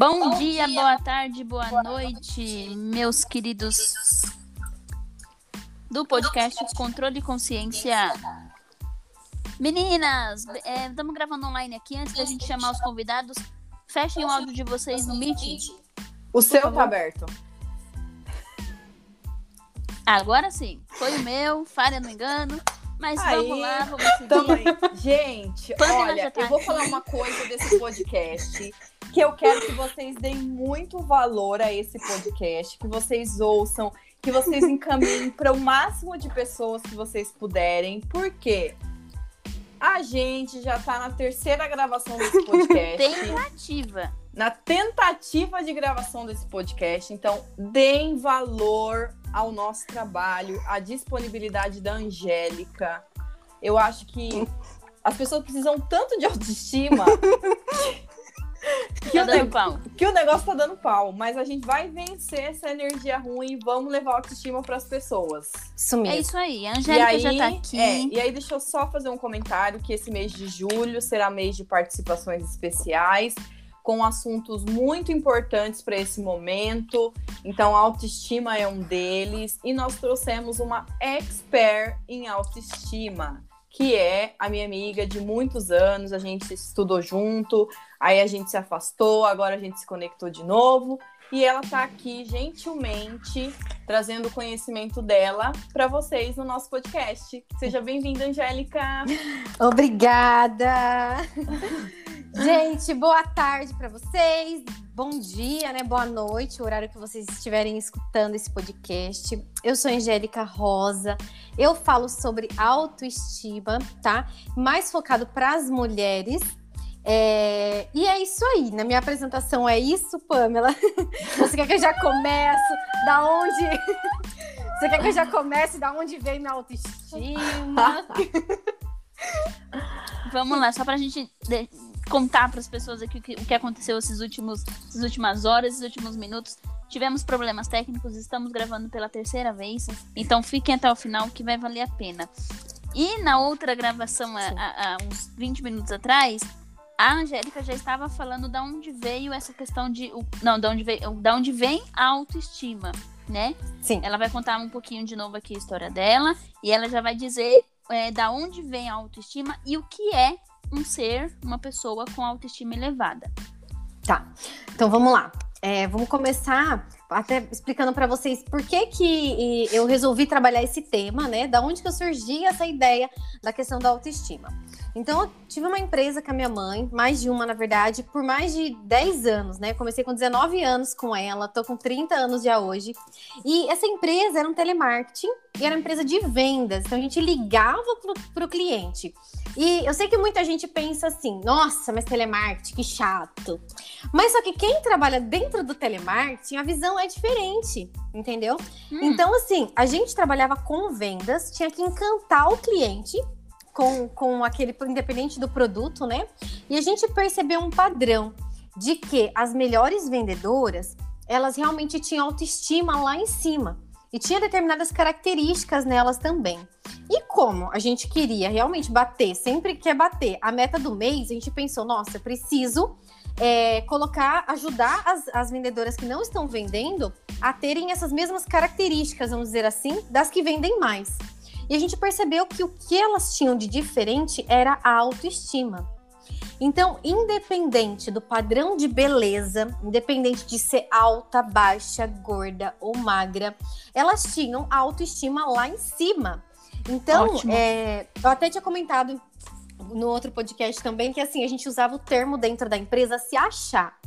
Bom, Bom dia, dia, boa tarde, boa, boa noite, noite, meus queridos do podcast Controle de Consciência. Meninas, estamos é, gravando online aqui. Antes da gente chamar os convidados, fechem o áudio de vocês no Meeting. O seu tá aberto. Agora sim. Foi o meu, falha no engano. Mas aí, vamos lá, vamos seguir. Também. Gente, olha, tá eu vou falar uma coisa desse podcast que eu quero que vocês deem muito valor a esse podcast, que vocês ouçam, que vocês encaminhem para o máximo de pessoas que vocês puderem. Por quê? A gente já está na terceira gravação desse podcast. Tentativa. Na tentativa de gravação desse podcast. Então, deem valor ao nosso trabalho, à disponibilidade da Angélica. Eu acho que as pessoas precisam tanto de autoestima que, tá o dando pau. que o negócio tá dando pau. Mas a gente vai vencer essa energia ruim e vamos levar autoestima para as pessoas. Isso mesmo. É isso aí. A Angélica aí, já tá aqui. É, e aí, deixa eu só fazer um comentário: que esse mês de julho será mês de participações especiais. Com assuntos muito importantes para esse momento. Então, autoestima é um deles. E nós trouxemos uma expert em autoestima que é a minha amiga de muitos anos, a gente estudou junto, aí a gente se afastou, agora a gente se conectou de novo. E ela está aqui gentilmente trazendo o conhecimento dela para vocês no nosso podcast. Seja bem-vinda, Angélica. Obrigada. Gente, boa tarde para vocês. Bom dia, né? Boa noite, o horário que vocês estiverem escutando esse podcast. Eu sou Angélica Rosa. Eu falo sobre autoestima, tá? Mais focado para as mulheres. É... E é isso aí. Na minha apresentação é isso, Pamela. Você quer que eu já comece? Da onde? Você quer que eu já comece? Da onde vem minha autoestima? Vamos lá, só para a gente contar para as pessoas aqui o que, o que aconteceu esses últimos, essas últimas horas, esses últimos minutos. Tivemos problemas técnicos, estamos gravando pela terceira vez, então fiquem até o final que vai valer a pena. E na outra gravação, há, uns 20 minutos atrás, a Angélica já estava falando da onde veio essa questão de. Não, da onde, veio, da onde vem a autoestima, né? Sim. Ela vai contar um pouquinho de novo aqui a história dela e ela já vai dizer é, da onde vem a autoestima e o que é um ser, uma pessoa com autoestima elevada. Tá. Então vamos lá. É, vamos começar até explicando para vocês por que, que eu resolvi trabalhar esse tema, né? Da onde que eu surgi essa ideia da questão da autoestima. Então, eu tive uma empresa com a minha mãe, mais de uma, na verdade, por mais de 10 anos, né? Comecei com 19 anos com ela, tô com 30 anos já hoje. E essa empresa era um telemarketing e era uma empresa de vendas. Então, a gente ligava pro, pro cliente. E eu sei que muita gente pensa assim, nossa, mas telemarketing, que chato. Mas só que quem trabalha dentro do telemarketing, a visão é diferente, entendeu? Hum. Então, assim, a gente trabalhava com vendas, tinha que encantar o cliente com, com aquele, independente do produto, né? E a gente percebeu um padrão de que as melhores vendedoras, elas realmente tinham autoestima lá em cima. E tinha determinadas características nelas também. E como a gente queria realmente bater, sempre quer bater a meta do mês, a gente pensou, nossa, preciso é, colocar, ajudar as, as vendedoras que não estão vendendo a terem essas mesmas características, vamos dizer assim, das que vendem mais. E a gente percebeu que o que elas tinham de diferente era a autoestima. Então, independente do padrão de beleza, independente de ser alta, baixa, gorda ou magra, elas tinham a autoestima lá em cima. Então, é, eu até tinha comentado no outro podcast também que assim a gente usava o termo dentro da empresa se achar.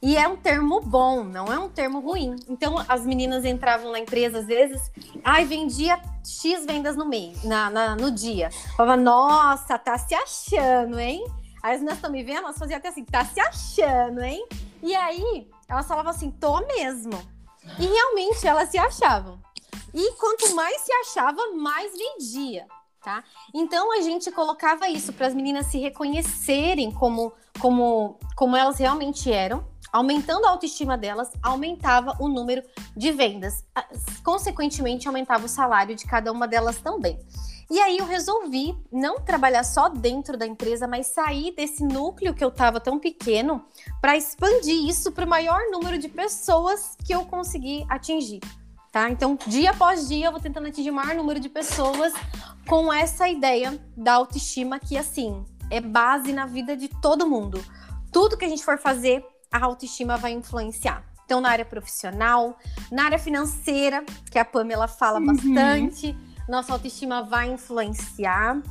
E é um termo bom, não é um termo ruim. Então, as meninas entravam na empresa, às vezes, ai, vendia X vendas no mês, na, na no dia. Falava, nossa, tá se achando, hein? Aí as meninas estão me vendo, elas faziam até assim, tá se achando, hein? E aí, elas falavam assim, tô mesmo. E realmente elas se achavam. E quanto mais se achava, mais vendia tá? Então a gente colocava isso para as meninas se reconhecerem como, como, como elas realmente eram, Aumentando a autoestima delas, aumentava o número de vendas. Consequentemente, aumentava o salário de cada uma delas também. E aí eu resolvi não trabalhar só dentro da empresa, mas sair desse núcleo que eu estava tão pequeno para expandir isso para o maior número de pessoas que eu consegui atingir. Tá? Então, dia após dia, eu vou tentando atingir o maior número de pessoas com essa ideia da autoestima que, assim, é base na vida de todo mundo. Tudo que a gente for fazer, a autoestima vai influenciar. Então, na área profissional, na área financeira, que a Pamela fala uhum. bastante, nossa autoestima vai influenciar.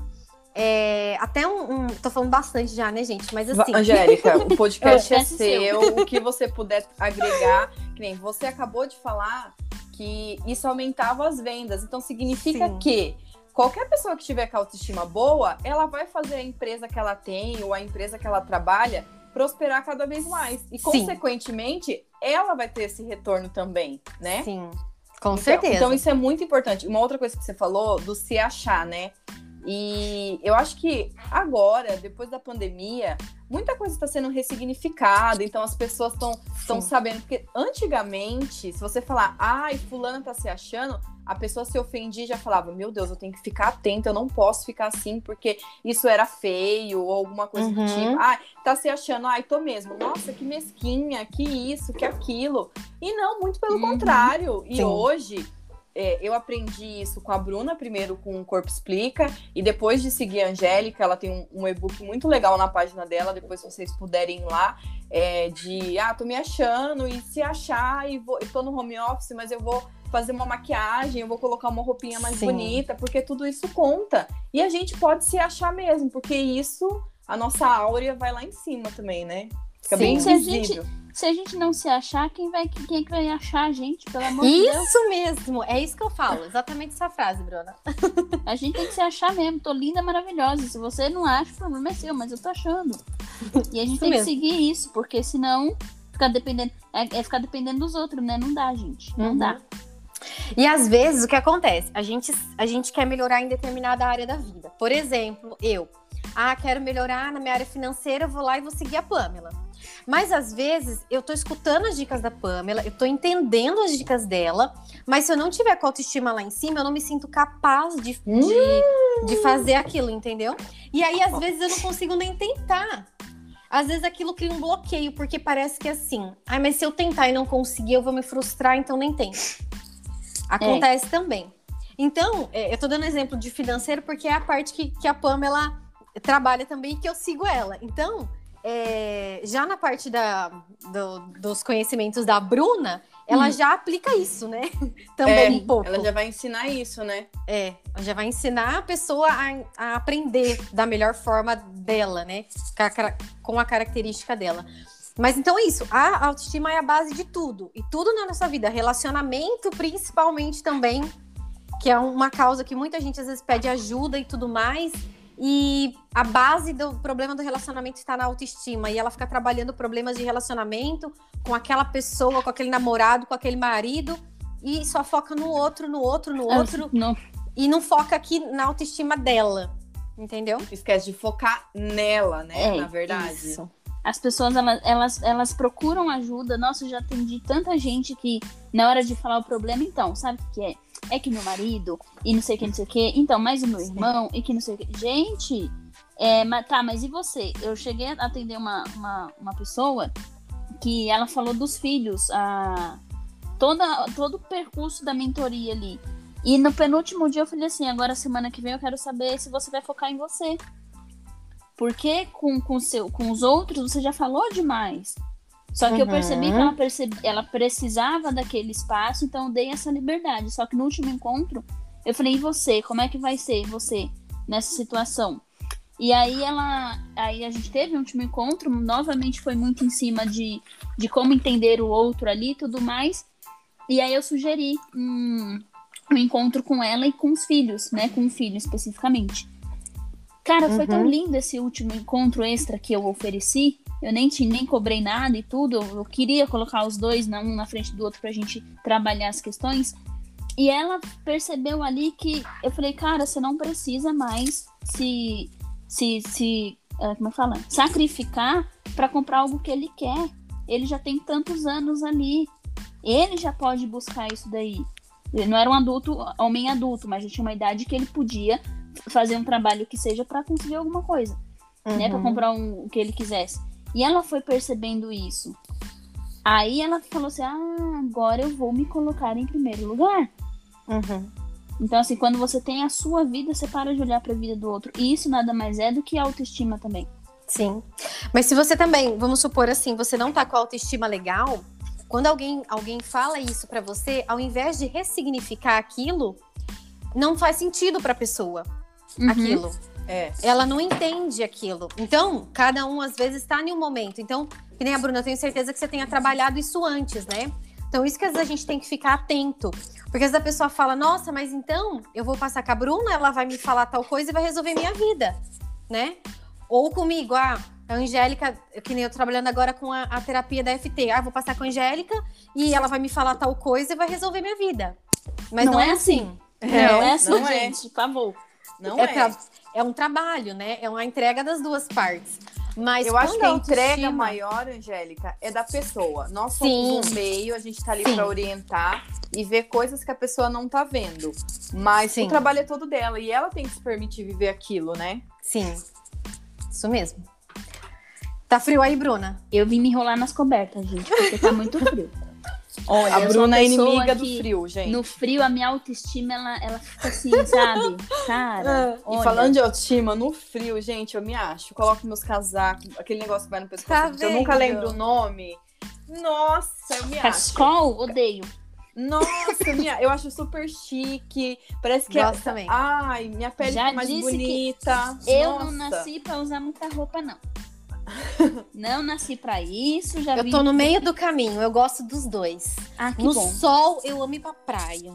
É, até um, um, Tô falando bastante já, né, gente? Mas assim. Angélica, o podcast é, é seu. O que você puder agregar. Que nem você acabou de falar que isso aumentava as vendas. Então significa Sim. que qualquer pessoa que tiver com a autoestima boa, ela vai fazer a empresa que ela tem ou a empresa que ela trabalha prosperar cada vez mais. E, Sim. consequentemente, ela vai ter esse retorno também, né? Sim, com então, certeza. Então, isso é muito importante. Uma outra coisa que você falou do se achar, né? E eu acho que agora, depois da pandemia, muita coisa está sendo ressignificada, então as pessoas estão sabendo. Porque antigamente, se você falar, ai, fulano tá se achando, a pessoa se ofendia e já falava: Meu Deus, eu tenho que ficar atenta, eu não posso ficar assim porque isso era feio ou alguma coisa uhum. do tipo. Ai, tá se achando, ai, tô mesmo. Nossa, que mesquinha, que isso, que aquilo. E não, muito pelo uhum. contrário. E Sim. hoje. É, eu aprendi isso com a Bruna, primeiro com o Corpo Explica, e depois de seguir a Angélica, ela tem um, um e-book muito legal na página dela, depois se vocês puderem ir lá, é, de, ah, tô me achando, e se achar, e vou, eu tô no home office, mas eu vou fazer uma maquiagem, eu vou colocar uma roupinha mais Sim. bonita, porque tudo isso conta. E a gente pode se achar mesmo, porque isso, a nossa áurea vai lá em cima também, né? Fica Sim. bem visível. Se a gente não se achar, quem, vai, quem é que vai achar a gente, pelo amor isso de Deus? Isso mesmo, é isso que eu falo, exatamente essa frase, Bruna. a gente tem que se achar mesmo, tô linda, maravilhosa. Se você não acha, o problema é seu, mas eu tô achando. E a gente isso tem mesmo. que seguir isso, porque senão ficar dependendo, é, é, ficar dependendo dos outros, né? Não dá, gente, não uhum. dá. E às vezes o que acontece? A gente, a gente quer melhorar em determinada área da vida. Por exemplo, eu. Ah, quero melhorar na minha área financeira, vou lá e vou seguir a Pamela. Mas às vezes eu tô escutando as dicas da Pamela, eu tô entendendo as dicas dela, mas se eu não tiver com a autoestima lá em cima, eu não me sinto capaz de, hum. de, de fazer aquilo, entendeu? E aí às vezes eu não consigo nem tentar. Às vezes aquilo cria um bloqueio, porque parece que é assim, ai, mas se eu tentar e não conseguir, eu vou me frustrar, então nem tento. Acontece é. também. Então, é, eu tô dando exemplo de financeiro porque é a parte que, que a Pamela trabalha também e que eu sigo ela. Então, é, já na parte da, do, dos conhecimentos da Bruna, ela hum. já aplica isso, né? Também é, um pouco. Ela já vai ensinar isso, né? É, ela já vai ensinar a pessoa a, a aprender da melhor forma dela, né? Com a característica dela. Mas então é isso, a autoestima é a base de tudo. E tudo na nossa vida, relacionamento principalmente também, que é uma causa que muita gente às vezes pede ajuda e tudo mais. E a base do problema do relacionamento está na autoestima. E ela fica trabalhando problemas de relacionamento com aquela pessoa, com aquele namorado, com aquele marido. E só foca no outro, no outro, no outro. Não. E não foca aqui na autoestima dela. Entendeu? Esquece de focar nela, né? É, na verdade. Isso as pessoas elas, elas, elas procuram ajuda. Nossa, eu já atendi tanta gente que na hora de falar o problema, então, sabe o que é? É que meu marido, e não sei o que, não sei o que, então, mais o meu irmão, e que não sei o que. Gente, é, mas, tá, mas e você? Eu cheguei a atender uma, uma, uma pessoa que ela falou dos filhos, a, toda, todo o percurso da mentoria ali. E no penúltimo dia eu falei assim: agora semana que vem eu quero saber se você vai focar em você. Porque com, com, seu, com os outros você já falou demais. Só que uhum. eu percebi que ela, percebi, ela precisava daquele espaço, então eu dei essa liberdade. Só que no último encontro, eu falei, e você? Como é que vai ser você nessa situação? E aí ela. Aí a gente teve um último encontro, novamente foi muito em cima de, de como entender o outro ali e tudo mais. E aí eu sugeri um, um encontro com ela e com os filhos, né? Com o filho especificamente. Cara, foi uhum. tão lindo esse último encontro extra que eu ofereci. Eu nem, te, nem cobrei nada e tudo. Eu queria colocar os dois um na frente do outro pra gente trabalhar as questões. E ela percebeu ali que eu falei, cara, você não precisa mais se. se, se uh, como é fala? Sacrificar para comprar algo que ele quer. ele já tem tantos anos ali. Ele já pode buscar isso daí. Ele não era um adulto, homem adulto, mas já tinha uma idade que ele podia fazer um trabalho que seja para conseguir alguma coisa, uhum. né, para comprar um, o que ele quisesse. E ela foi percebendo isso. Aí ela falou assim: "Ah, agora eu vou me colocar em primeiro lugar". Uhum. Então, assim, quando você tem a sua vida, você para de olhar para a vida do outro. E isso nada mais é do que autoestima também. Sim. Mas se você também, vamos supor assim, você não tá com a autoestima legal, quando alguém, alguém fala isso para você, ao invés de ressignificar aquilo, não faz sentido para a pessoa uhum. aquilo. É. Ela não entende aquilo. Então, cada um às vezes está em um momento. Então, que nem a Bruna, eu tenho certeza que você tenha trabalhado isso antes, né? Então, isso que às vezes a gente tem que ficar atento. Porque às vezes a pessoa fala, nossa, mas então eu vou passar com a Bruna, ela vai me falar tal coisa e vai resolver minha vida, né? Ou comigo, ah, a Angélica, que nem eu trabalhando agora com a, a terapia da FT. Ah, vou passar com a Angélica e ela vai me falar tal coisa e vai resolver minha vida. Mas não, não é, é assim. assim. Não é assim, não é. gente, por favor. Não é. É, pra, é um trabalho, né? É uma entrega das duas partes. Mas eu acho que a entrega maior, Angélica, é da pessoa. Nós somos Sim. um meio, a gente tá ali para orientar e ver coisas que a pessoa não tá vendo. Mas Sim. o trabalho é todo dela e ela tem que se permitir viver aquilo, né? Sim. Isso mesmo. Tá frio aí, Bruna? Eu vim me enrolar nas cobertas, gente, porque tá muito frio. Olha, a Bruna é inimiga do frio, gente. No frio, a minha autoestima, ela, ela fica assim, sabe? Cara. Ah, e falando de autoestima, no frio, gente, eu me acho. Coloco meus casacos, aquele negócio que vai no pescoço. Tá eu nunca lembro o nome. Nossa, eu me Cascol, acho. odeio. Nossa, minha, eu acho super chique. Parece que Gosto é, também. Ai, minha pele Já mais bonita. eu Nossa. não nasci pra usar muita roupa, não. Não nasci para isso, já Eu tô no meio do caminho, eu gosto dos dois. Ah, que no bom. sol, eu amo ir pra praia.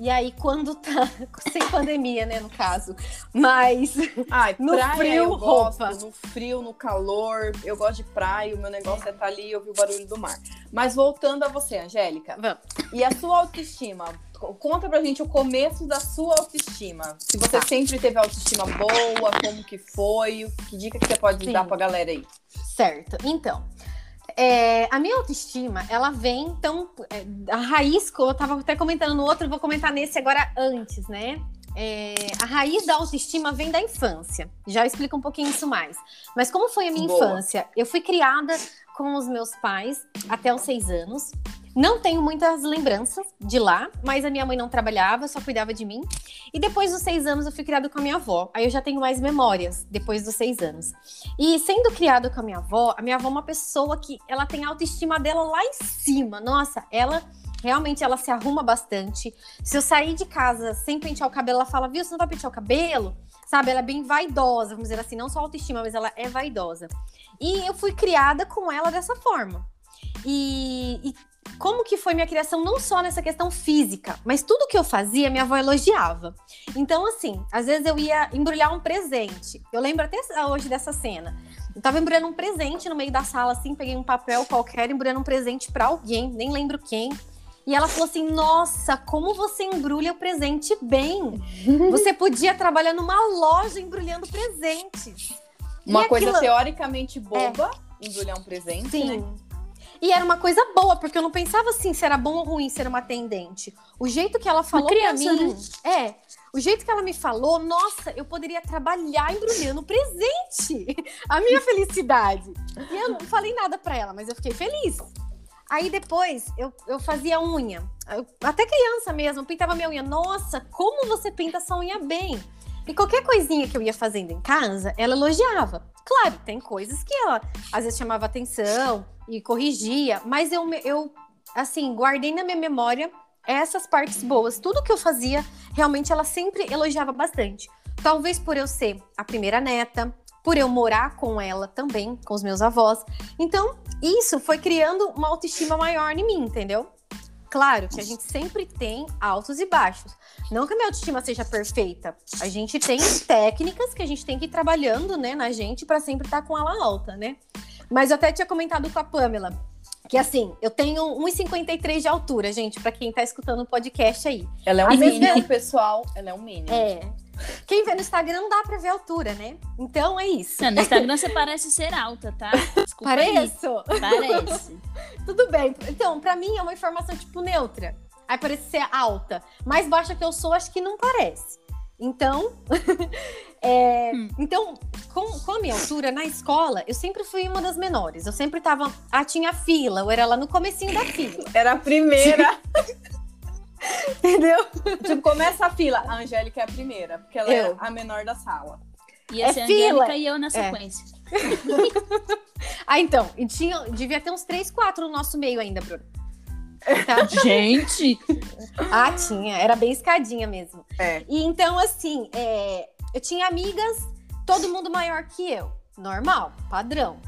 E aí, quando tá. Sem pandemia, né, no caso. Mas. Ai, no praia, frio, eu roupa. Gosto, no frio, no calor. Eu gosto de praia, o meu negócio é estar tá ali e ouvir o barulho do mar. Mas voltando a você, Angélica. Vamos. E a sua autoestima? Conta pra gente o começo da sua autoestima. Se você tá. sempre teve autoestima boa, como que foi, que dica que você pode Sim. dar pra galera aí? Certo. Então, é, a minha autoestima, ela vem, então, é, a raiz, eu tava até comentando no outro, vou comentar nesse agora antes, né? É, a raiz da autoestima vem da infância. Já explico um pouquinho isso mais. Mas como foi a minha Boa. infância? Eu fui criada com os meus pais até os seis anos. Não tenho muitas lembranças de lá, mas a minha mãe não trabalhava, só cuidava de mim. E depois dos seis anos eu fui criada com a minha avó. Aí eu já tenho mais memórias depois dos seis anos. E sendo criada com a minha avó, a minha avó é uma pessoa que ela tem a autoestima dela lá em cima. Nossa, ela realmente ela se arruma bastante. Se eu sair de casa sem pentear o cabelo, ela fala, viu, você não vai pentear o cabelo? Sabe, ela é bem vaidosa, vamos dizer assim, não só autoestima, mas ela é vaidosa. E eu fui criada com ela dessa forma. E, e como que foi minha criação, não só nessa questão física, mas tudo que eu fazia, minha avó elogiava. Então, assim, às vezes eu ia embrulhar um presente. Eu lembro até hoje dessa cena. Eu tava embrulhando um presente no meio da sala, assim, peguei um papel qualquer, embrulhando um presente para alguém, nem lembro quem. E ela falou assim: Nossa, como você embrulha o presente bem! Você podia trabalhar numa loja embrulhando presentes. Uma e coisa aquilo... teoricamente boba, é. embrulhar um presente. Sim. Né? E era uma coisa boa, porque eu não pensava assim se era bom ou ruim ser uma atendente. O jeito que ela falou criança, pra mim. Né? É. O jeito que ela me falou, nossa, eu poderia trabalhar embrulhando presente. A minha felicidade. E eu não falei nada pra ela, mas eu fiquei feliz. Aí depois eu, eu fazia unha. Eu, até criança mesmo, pintava minha unha. Nossa, como você pinta essa unha bem. E qualquer coisinha que eu ia fazendo em casa, ela elogiava. Claro, tem coisas que ela às vezes chamava atenção e corrigia, mas eu, eu assim, guardei na minha memória essas partes boas. Tudo que eu fazia, realmente ela sempre elogiava bastante. Talvez por eu ser a primeira neta, por eu morar com ela também, com os meus avós. Então, isso foi criando uma autoestima maior em mim, entendeu? Claro que a gente sempre tem altos e baixos. Não que a minha autoestima seja perfeita. A gente tem técnicas que a gente tem que ir trabalhando, né, na gente para sempre estar tá com ela alta, né? Mas eu até tinha comentado com a Pamela que assim, eu tenho 1,53 de altura, gente, para quem tá escutando o podcast aí. Ela é um mínimo, pessoal. Ela é um mínimo. É. Quem vê no Instagram não dá pra ver a altura, né? Então é isso. Não, no Instagram você parece ser alta, tá? Desculpa Pareço? Aí. Parece. Tudo bem. Então, pra mim é uma informação tipo neutra. Aí parece ser alta. Mais baixa que eu sou, acho que não parece. Então, é, hum. então com, com, a minha altura na escola, eu sempre fui uma das menores. Eu sempre tava. Ah, tinha fila, eu era lá no comecinho da fila. Era a primeira. Entendeu? Tipo, começa a fila. A Angélica é a primeira, porque ela eu. é a menor da sala. Ia é ser a Angélica e eu na é. sequência. É. ah, então. E tinha, devia ter uns 3, 4 no nosso meio ainda, Bruno. Tá? Gente! ah, tinha. Era bem escadinha mesmo. É. E então, assim, é, eu tinha amigas, todo mundo maior que eu. Normal, padrão.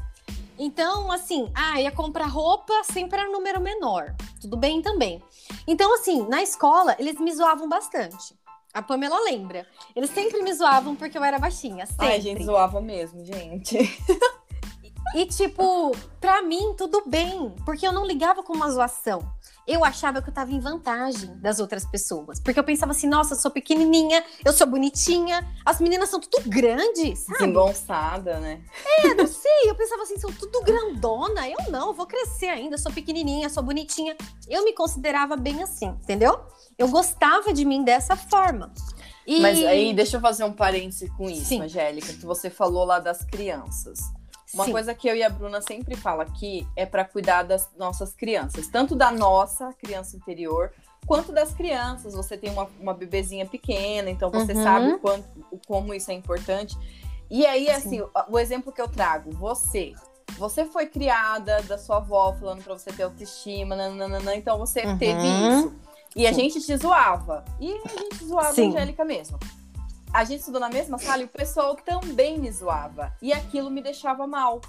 Então, assim, ah, ia comprar roupa, sempre era número menor. Tudo bem também. Então, assim, na escola, eles me zoavam bastante. A Pamela lembra. Eles sempre me zoavam porque eu era baixinha. Sempre. Ai, a gente zoava mesmo, gente. E, tipo, pra mim, tudo bem. Porque eu não ligava com uma zoação eu achava que eu tava em vantagem das outras pessoas. Porque eu pensava assim, nossa, eu sou pequenininha, eu sou bonitinha, as meninas são tudo grandes, sabe? Desengonçada, né? É, não sei, eu pensava assim, são tudo grandona, eu não, eu vou crescer ainda, sou pequenininha, sou bonitinha. Eu me considerava bem assim, entendeu? Eu gostava de mim dessa forma. E... Mas aí, deixa eu fazer um parêntese com isso, Sim. Angélica, que você falou lá das crianças. Uma Sim. coisa que eu e a Bruna sempre fala aqui é para cuidar das nossas crianças, tanto da nossa criança interior, quanto das crianças. Você tem uma, uma bebezinha pequena, então você uhum. sabe o quanto, o, como isso é importante. E aí, assim, o, o, exemplo que eu trago, você. Você foi criada da sua avó falando para você ter autoestima, nananana, então você uhum. teve isso. E Sim. a gente te zoava. E a gente zoava Sim. a Angélica mesmo a gente estudou na mesma sala e o pessoal também me zoava. E aquilo me deixava mal.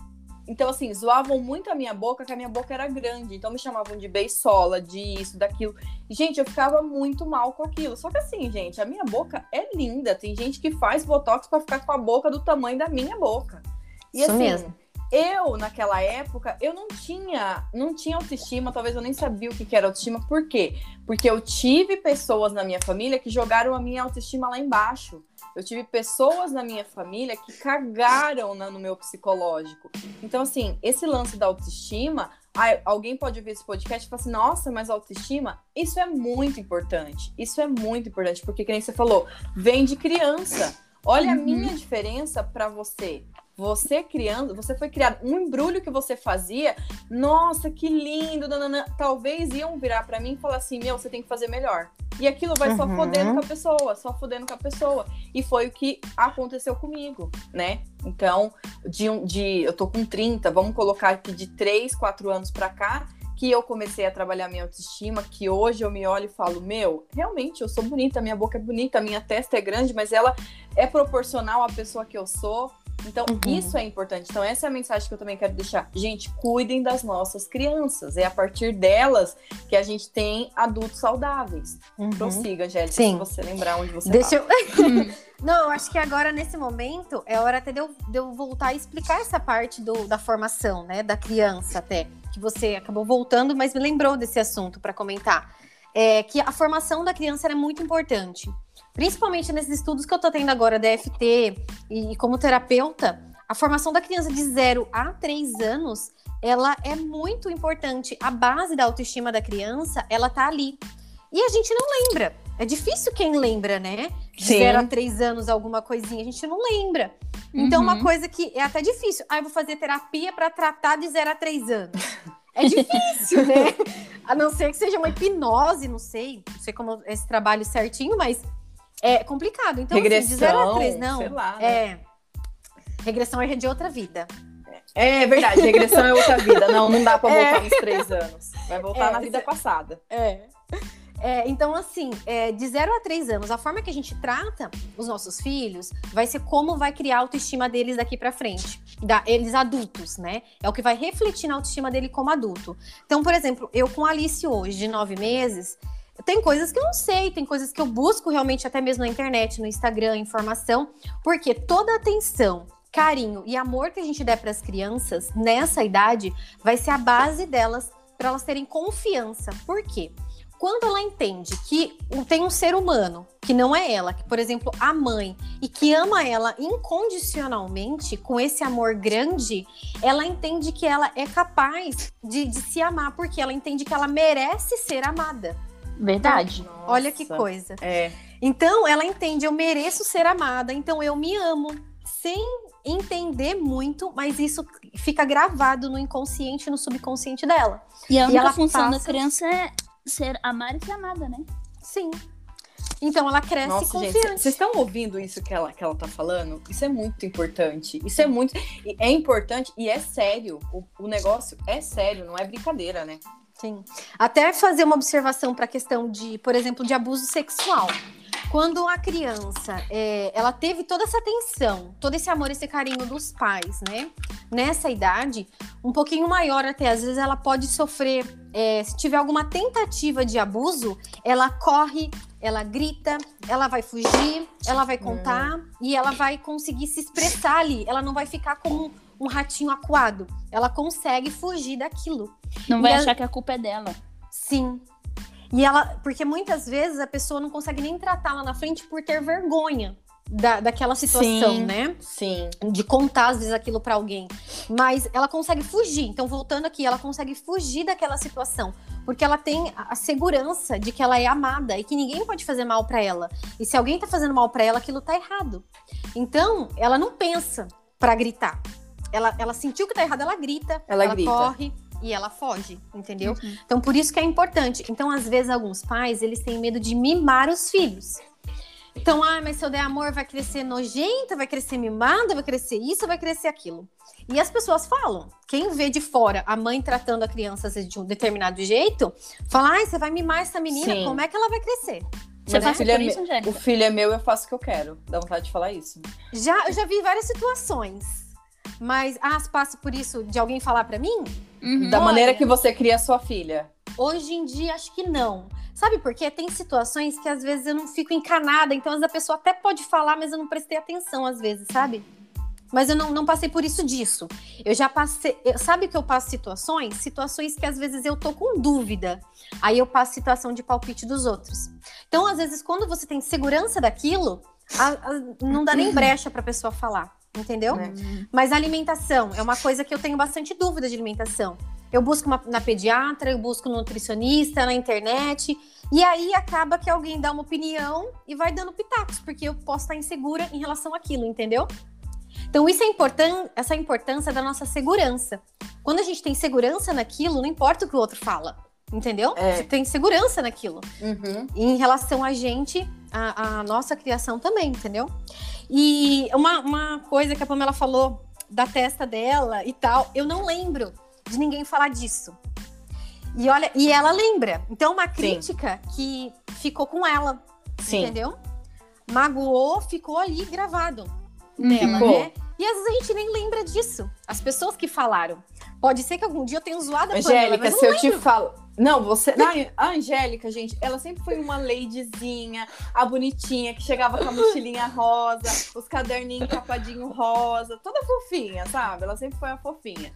Então, assim, zoavam muito a minha boca, que a minha boca era grande. Então, me chamavam de beisola, de isso, daquilo. Gente, eu ficava muito mal com aquilo. Só que, assim, gente, a minha boca é linda. Tem gente que faz botox para ficar com a boca do tamanho da minha boca. E, isso assim, mesmo eu, naquela época, eu não tinha, não tinha autoestima, talvez eu nem sabia o que era autoestima. Por quê? Porque eu tive pessoas na minha família que jogaram a minha autoestima lá embaixo. Eu tive pessoas na minha família que cagaram no meu psicológico. Então, assim, esse lance da autoestima, alguém pode ouvir esse podcast e falar assim: nossa, mas autoestima, isso é muito importante. Isso é muito importante, porque, como você falou, vem de criança. Olha uhum. a minha diferença para você. Você criando, você foi criado um embrulho que você fazia, nossa, que lindo, nanana. talvez iam virar para mim e falar assim: "Meu, você tem que fazer melhor". E aquilo vai uhum. só fodendo com a pessoa, só fodendo com a pessoa. E foi o que aconteceu comigo, né? Então, de, de eu tô com 30, vamos colocar aqui de 3, 4 anos para cá, que eu comecei a trabalhar minha autoestima, que hoje eu me olho e falo, meu, realmente eu sou bonita, minha boca é bonita, minha testa é grande, mas ela é proporcional à pessoa que eu sou. Então, uhum. isso é importante. Então, essa é a mensagem que eu também quero deixar. Gente, cuidem das nossas crianças. É a partir delas que a gente tem adultos saudáveis. Uhum. Prossiga, Angélica, Sim. se você lembrar onde você Deixa eu... Não, eu acho que agora, nesse momento, é hora até de eu, de eu voltar a explicar essa parte do, da formação, né? Da criança até. Que você acabou voltando, mas me lembrou desse assunto para comentar. É que a formação da criança é muito importante principalmente nesses estudos que eu tô tendo agora da FT e, e como terapeuta, a formação da criança de 0 a 3 anos, ela é muito importante. A base da autoestima da criança, ela tá ali. E a gente não lembra. É difícil quem lembra, né? De 0 a 3 anos, alguma coisinha, a gente não lembra. Então, uhum. uma coisa que é até difícil. Ah, eu vou fazer terapia para tratar de 0 a 3 anos. É difícil, né? A não ser que seja uma hipnose, não sei. Não sei como esse trabalho certinho, mas é complicado. Então, Regressão, assim, de 0 a 3, não. Sei lá, né? É. Regressão é de outra vida. É, é verdade, regressão é outra vida. Não, não dá pra é. voltar é. nos três anos. Vai voltar é, na vida passada. É. É, então, assim, é, de 0 a 3 anos, a forma que a gente trata os nossos filhos vai ser como vai criar a autoestima deles daqui para frente. Da, eles adultos, né? É o que vai refletir na autoestima dele como adulto. Então, por exemplo, eu com a Alice hoje, de 9 meses, tem coisas que eu não sei, tem coisas que eu busco realmente até mesmo na internet, no Instagram, informação, porque toda atenção, carinho e amor que a gente der para as crianças nessa idade vai ser a base delas para elas terem confiança. Por quê? Quando ela entende que tem um ser humano que não é ela, que, por exemplo, a mãe, e que ama ela incondicionalmente, com esse amor grande, ela entende que ela é capaz de, de se amar, porque ela entende que ela merece ser amada. Verdade. Nossa, Olha que coisa. É. Então, ela entende, eu mereço ser amada, então eu me amo. Sem entender muito, mas isso fica gravado no inconsciente e no subconsciente dela. E a única ela função da passa- criança é ser amar e ser amada, né? Sim. Então ela cresce Nossa, gente, confiante. vocês estão ouvindo isso que ela, que ela tá falando? Isso é muito importante. Isso é muito. e É importante e é sério. O, o negócio é sério, não é brincadeira, né? Sim. Até fazer uma observação para a questão de, por exemplo, de abuso sexual. Quando a criança, é, ela teve toda essa atenção, todo esse amor, esse carinho dos pais, né? Nessa idade, um pouquinho maior até, às vezes ela pode sofrer, é, se tiver alguma tentativa de abuso, ela corre, ela grita, ela vai fugir, ela vai contar e ela vai conseguir se expressar ali. Ela não vai ficar como um, ratinho acuado. Ela consegue fugir daquilo. Não vai E a- achar que a culpa é dela. Sim. E ela, porque muitas vezes a pessoa não consegue nem tratar lá na frente por ter vergonha da, daquela situação, Sim. né? Sim. De contar às vezes aquilo pra alguém. Mas ela consegue fugir. Então, voltando aqui, ela consegue fugir daquela situação. Porque ela tem a segurança de que ela é amada e que ninguém pode fazer mal pra ela. E se alguém tá fazendo mal pra ela, aquilo tá errado. Então, ela não pensa pra gritar. Ela, ela sentiu que tá errado, ela grita, Ela ela grita. corre e ela foge, entendeu? Uhum. Então, por isso que é importante. Então, às vezes, alguns pais, eles têm medo de mimar os filhos. Então, ah, mas se eu der amor, vai crescer nojenta, vai crescer mimada, vai crescer isso, vai crescer aquilo. E as pessoas falam. Quem vê de fora a mãe tratando a criança vezes, de um determinado jeito, fala, ai, você vai mimar essa menina, Sim. como é que ela vai crescer? Você Né? passa Filho é me- isso, Angélica? O filho é meu, eu faço o que eu quero. Dá vontade de falar isso. Já, eu já vi várias situações. Mas, ah, se passa por isso de alguém falar pra mim? Uhum. Da Olha. maneira que você cria sua filha. Hoje em dia, acho que não. Sabe por quê? Tem situações que às vezes eu não fico encanada, então às vezes a pessoa até pode falar, mas eu não prestei atenção às vezes, sabe? Mas eu não, não passei por isso disso. Eu já passei. eu- sabe que eu passo situações? Situações que às vezes eu tô com dúvida. Aí eu passo situação de palpite dos outros. Então, às vezes, quando você tem segurança daquilo, a- a- não dá nem brecha pra pessoa falar. Entendeu? Né? Mas a alimentação é uma coisa que eu tenho bastante dúvida de alimentação. Eu busco uma- na pediatra, eu busco no nutricionista, na internet. E aí acaba que alguém dá uma opinião e vai dando pitacos, porque eu posso estar insegura em relação àquilo, entendeu? Então, isso é importante, essa importância da nossa segurança. Quando a gente tem segurança naquilo, não importa o que o outro fala, entendeu? É. Você tem segurança naquilo. Uhum. E em relação a gente, a, a nossa criação também, entendeu? E uma, uma coisa que a Pamela falou da testa dela e tal, eu não lembro de ninguém falar disso. E olha, e ela lembra. Então, uma crítica que ficou com ela, Sim. entendeu? Magoou, ficou ali gravado Uhum. nela, Ficou. né? E às vezes a gente nem lembra disso. As pessoas que falaram. Pode ser que algum dia eu tenha zoado a Angélica, eu se não eu te falo. Não, você. Não, a Angélica, gente, ela sempre foi uma ladyzinha, a bonitinha, que chegava com a mochilinha rosa, os caderninhos capadinho rosa, toda fofinha, sabe? Ela sempre foi uma fofinha.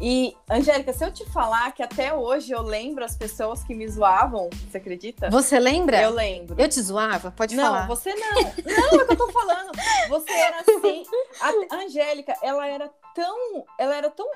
E, Angélica, se eu te falar que até hoje eu lembro as pessoas que me zoavam, você acredita? Você lembra? Eu Eu, lembro. te zoava? Pode não, falar. você não. Não, é o que eu tô falando. Você era assim. A a Angélica, ela era tão. Ela era tão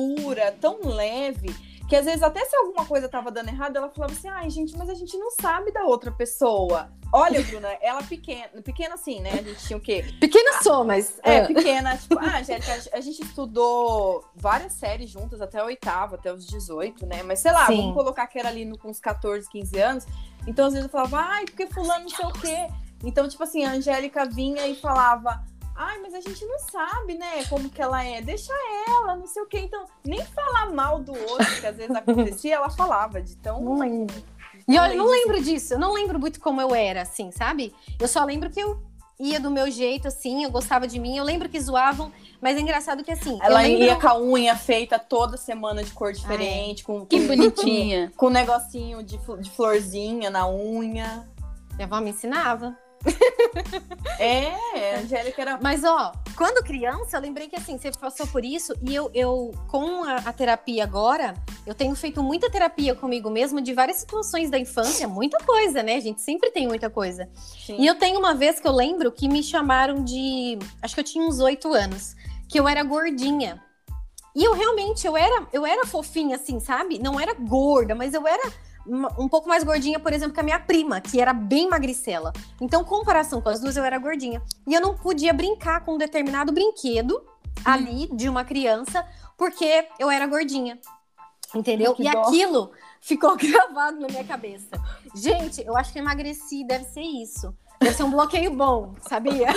pura, tão leve, que às vezes, até se alguma coisa tava dando errado, ela falava assim: ai, gente, mas a gente não sabe da outra pessoa. Olha, Bruna, ela pequena, pequena assim, né? A gente tinha o quê? Pequena sou, mas. É, ah, pequena. Tipo, ah, Angélica, a- a gente estudou várias séries juntas até a oitava, até os 18, né? Mas sei lá, Sim. vamos colocar que era ali no- com uns 14, 15 anos. Então, às vezes eu falava, ai, porque fulano não sei o quê. Então, tipo assim, a Angélica vinha e falava, ai, mas a gente não sabe, né, como que ela é. Deixa ela, não sei o quê. Então, nem falar mal do outro, que às vezes acontecia, ela falava de tão. Não lembro. E olha, não lembro disso. Eu não lembro muito como eu era, assim, sabe? Eu só lembro que eu ia do meu jeito, assim, eu gostava de mim. Eu lembro que zoavam, mas é engraçado que, assim. Ela lembro... ia com a unha feita toda semana de cor diferente, com, Que com- bonitinha. com um negocinho de, de florzinha na unha. Minha avó me ensinava. É, a Angélica era. Mas, ó, quando criança, eu lembrei que assim, você passou por isso, e eu, eu com a, a terapia agora, eu tenho feito muita terapia comigo mesma de várias situações da infância, muita coisa, né? A gente sempre tem muita coisa. Sim. E eu tenho uma vez que eu lembro que me chamaram de. Acho que eu tinha uns oito anos, que eu era gordinha. E eu realmente, eu era, eu era fofinha, assim, sabe? Não era gorda, mas eu era um pouco mais gordinha, por exemplo, que a minha prima, que era bem magricela. Então, comparação com as duas, eu era gordinha. E eu não podia brincar com um determinado brinquedo ali de uma criança, porque eu era gordinha. Entendeu? Que e dó. aquilo ficou gravado na minha cabeça. Gente, eu acho que emagreci, deve ser isso. Deve ser um bloqueio bom, sabia?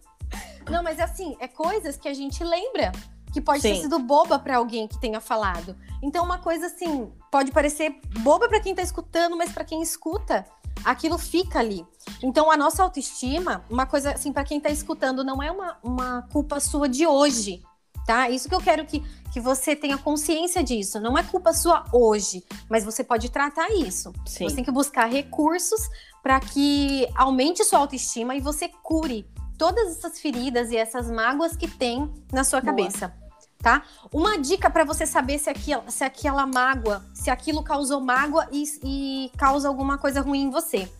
Não, mas assim, é coisas que a gente lembra que pode ter Sim. sido boba pra alguém que tenha falado. Então, uma coisa assim, pode parecer boba pra quem tá escutando, mas pra quem escuta, aquilo fica ali. Então, a nossa autoestima, uma coisa assim, pra quem tá escutando, não é uma, uma culpa sua de hoje, tá? Isso que eu quero que, que você tenha consciência disso. Não é culpa sua hoje, mas você pode tratar isso. Sim. Você tem que buscar recursos para que aumente sua autoestima e você cure todas essas feridas e essas mágoas que tem na sua Boa. cabeça. Tá? Uma dica para você saber se aquela, se aquela mágoa, se aquilo causou mágoa e, e causa alguma coisa ruim em você.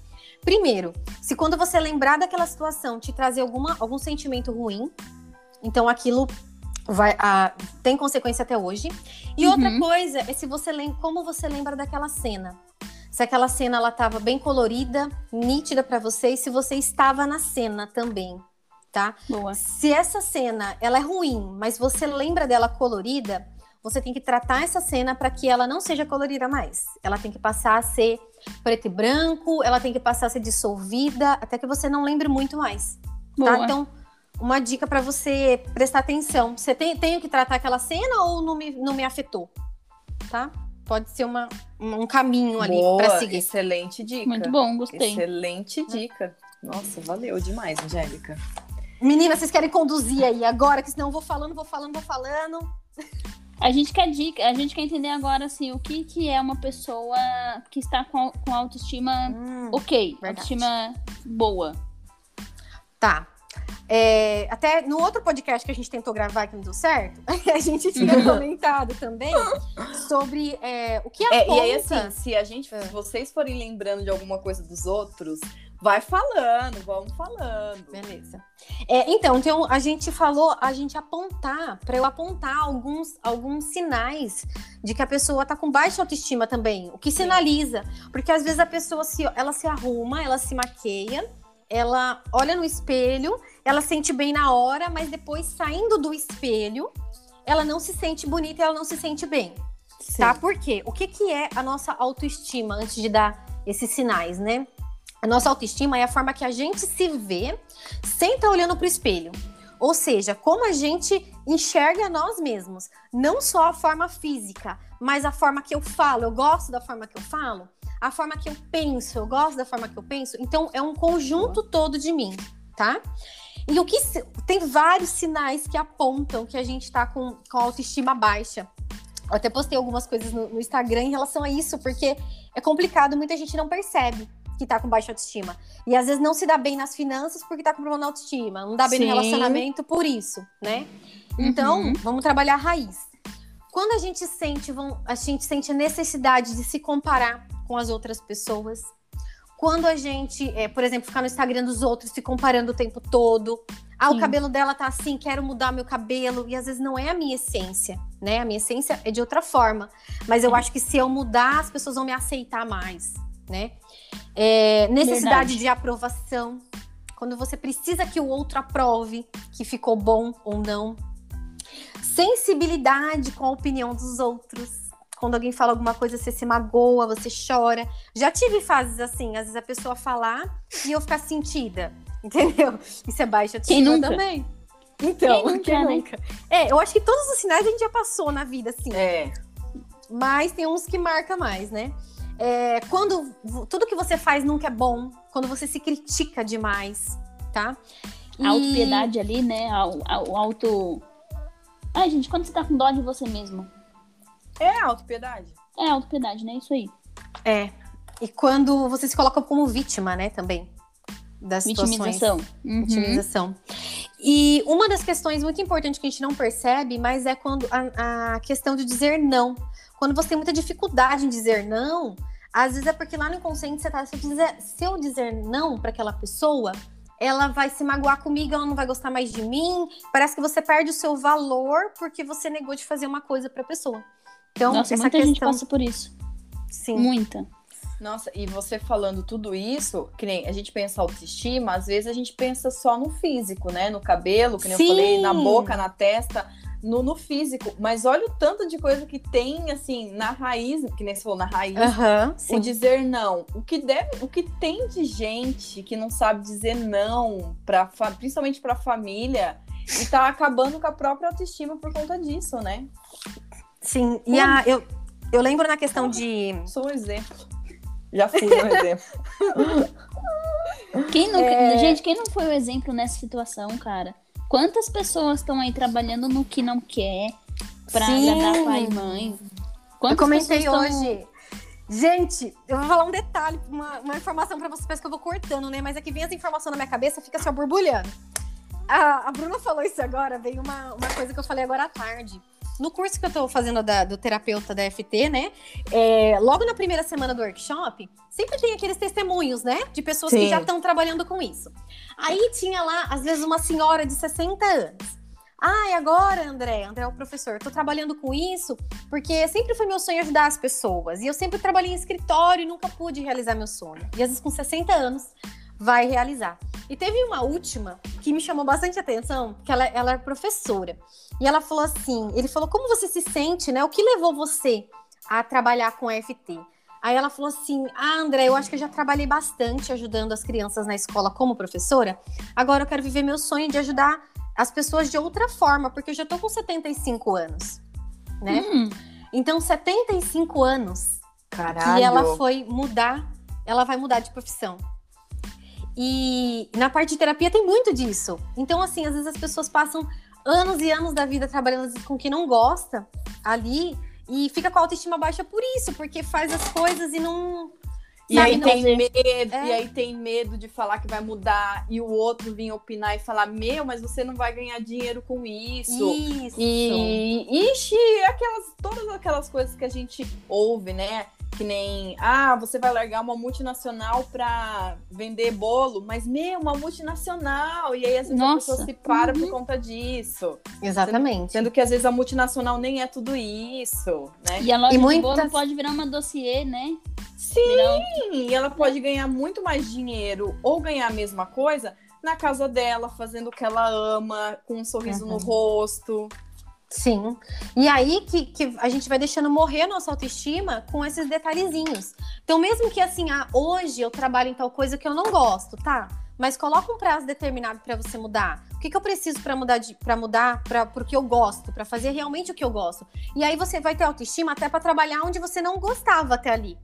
Primeiro, se quando você lembrar daquela situação te trazer alguma, algum sentimento ruim, então aquilo vai ah, tem consequência até hoje. E outra Uhum. coisa é se você lembra como você lembra daquela cena. Se aquela cena ela estava bem colorida, nítida para você e se você estava na cena também, tá? Boa. Se essa cena ela é ruim, mas você lembra dela colorida, você tem que tratar essa cena para que ela não seja colorida mais. Ela tem que passar a ser preto e branco, ela tem que passar a ser dissolvida, até que você não lembre muito mais. Boa. Tá? Então, uma dica para você prestar atenção. Você tem, tem que tratar aquela cena ou não me, não me afetou? Tá? Pode ser uma, um caminho ali Boa, para seguir. excelente dica. Muito bom, gostei. Excelente dica. Nossa, valeu demais, Angélica. Meninas, vocês querem conduzir aí agora, que senão eu vou falando, vou falando, vou falando. A gente quer dica, a gente quer entender agora assim, o que, que é uma pessoa que está com, com autoestima Hum, ok, verdade. autoestima boa. Tá. É, até no outro podcast que a gente tentou gravar que não deu certo, a gente tinha comentado também sobre é, o que É, aponta... e aí, assim, se a gente, É. se vocês forem lembrando de alguma coisa dos outros, vai falando, vamos falando. Beleza. É, então, então, a gente falou, a gente apontar, para eu apontar alguns, alguns sinais de que a pessoa tá com baixa autoestima também. O que sinaliza? Porque às vezes a pessoa se, ela se arruma, ela se maqueia, ela olha no espelho, ela sente bem na hora, mas depois saindo do espelho, ela não se sente bonita e ela não se sente bem. Tá? Por quê? O que, que é a nossa autoestima antes de dar esses sinais, né? A nossa autoestima é a forma que a gente se vê sem estar olhando para o espelho. Ou seja, como a gente enxerga nós mesmos. Não só a forma física, mas a forma que eu falo. Eu gosto da forma que eu falo. A forma que eu penso. Eu gosto da forma que eu penso. Então, é um conjunto todo de mim, tá? E o que tem vários sinais que apontam que a gente tá com, com autoestima baixa. Eu até postei algumas coisas no, no Instagram em relação a isso, porque é complicado, muita gente não percebe que tá com baixa autoestima. E às vezes não se dá bem nas finanças porque tá com problema na autoestima. Não dá bem Sim. no relacionamento por isso, né? Então, Uhum. vamos trabalhar a raiz. Quando a gente sente, vão- a gente sente a necessidade de se comparar com as outras pessoas, quando a gente, é, por exemplo, ficar no Instagram dos outros se comparando o tempo todo. Ah, o Sim. cabelo dela tá assim, quero mudar meu cabelo. E às vezes não é a minha essência, né? A minha essência é de outra forma. Mas eu acho que se eu mudar, as pessoas vão me aceitar mais, né? É, necessidade Verdade. de aprovação. Quando você precisa que o outro aprove que ficou bom ou não. Sensibilidade com a opinião dos outros. Quando alguém fala alguma coisa, você se magoa, você chora. Já tive fases assim, às vezes a pessoa falar e eu ficar sentida. Entendeu? Isso é baixa autoestima nunca? também. Então, Quem quem nunca, nunca, né? É, eu acho que todos os sinais a gente já passou na vida, assim. É, Mas tem uns que marca mais, né? É, quando tudo que você faz nunca é bom, quando você se critica demais, tá? E- A autopiedade ali, né? O auto. Ai, gente, quando você tá com dó de você mesmo. é autopiedade. É autopiedade, né? Isso aí. É. E quando você se coloca como vítima, né, também. das situações. Vitimização. Uhum. Vitimização. E uma das questões muito importantes que a gente não percebe, mas é quando a, a questão de dizer não. Quando você tem muita dificuldade em dizer não, às vezes é porque lá no inconsciente você tá. Se eu dizer, se eu dizer não para aquela pessoa, ela vai se magoar comigo, ela não vai gostar mais de mim. Parece que você perde o seu valor porque você negou de fazer uma coisa para a pessoa. Então, Nossa, essa muita questão... gente passa por isso. Sim. Muita. Nossa, e você falando tudo isso, que nem a gente pensa autoestima, às vezes a gente pensa só no físico, né? No cabelo, que nem Sim. eu falei, na boca, na testa, no, no físico. Mas olha o tanto de coisa que tem, assim, na raiz, que nem você falou, na raiz. Aham, O dizer não. O que deve, o que tem de gente que não sabe dizer não, pra, principalmente pra família, e tá acabando com a própria autoestima por conta disso, né? Sim. E a, eu, eu lembro na questão de. Sou um exemplo. Já fui um exemplo. Quem nunca... É. Gente, quem não foi o exemplo nessa situação, cara? Quantas pessoas estão aí trabalhando no que não quer pra Sim. agradar pai e mãe? Quantas eu comentei pessoas tão- hoje. Gente, eu vou falar um detalhe, uma, uma informação pra vocês, parece que eu vou cortando, né? Mas é que vem essa informação na minha cabeça, fica só borbulhando. A, a Bruna falou isso agora, veio uma, uma coisa que eu falei agora à tarde. No curso que eu tô fazendo da- do terapeuta da FT, né? é, logo na primeira semana do workshop, sempre tem aqueles testemunhos, né? De pessoas que Sim. já estão trabalhando com isso. Aí tinha lá, às vezes, uma senhora de 60 anos. Ah, e agora, André? André é o professor. Tô trabalhando com isso porque sempre foi meu sonho ajudar as pessoas. E eu sempre trabalhei em escritório e nunca pude realizar meu sonho. E às vezes com 60 anos vai realizar. E teve uma última que me chamou bastante atenção, que ela, ela é professora. E ela falou assim, ele falou, como você se sente, né? O que levou você a trabalhar com FT? Aí ela falou assim, ah, André, eu acho que eu já trabalhei bastante ajudando as crianças na escola como professora. Agora eu quero viver meu sonho de ajudar as pessoas de outra forma, porque eu já tô com 75 anos, né? Hum, Então, 75 anos Caralho. e ela foi mudar, ela vai mudar de profissão. E na parte de terapia tem muito disso. Então, assim, às vezes as pessoas passam anos e anos da vida trabalhando com quem não gosta ali e fica com a autoestima baixa por isso, porque faz as coisas e não. E sabe, aí não- tem medo, É. e aí tem medo de falar que vai mudar e o outro vir opinar e falar: Meu, mas você não vai ganhar dinheiro com isso. Isso. E, ixi, aquelas, todas aquelas coisas que a gente ouve, né? Que nem, ah, você vai largar uma multinacional pra vender bolo, mas, meu, uma multinacional. E aí, às vezes, Nossa. a pessoa se para Uhum. por conta disso. Exatamente. Sendo que, às vezes, a multinacional nem é tudo isso, né? E a loja E de muitas- bolo pode virar uma dossiê, né? Sim, Virar e ela pode ganhar muito mais dinheiro ou ganhar a mesma coisa na casa dela, fazendo o que ela ama, com um sorriso no Uhum. rosto. Sim. E aí que, que a gente vai deixando morrer a nossa autoestima com esses detalhezinhos. Então, mesmo que assim, ah, hoje eu trabalho em tal coisa que eu não gosto, tá? Mas coloca um prazo determinado para você mudar. O que, que eu preciso para mudar para mudar para porque eu gosto, para fazer realmente o que eu gosto. E aí você vai ter autoestima até para trabalhar onde você não gostava até ali.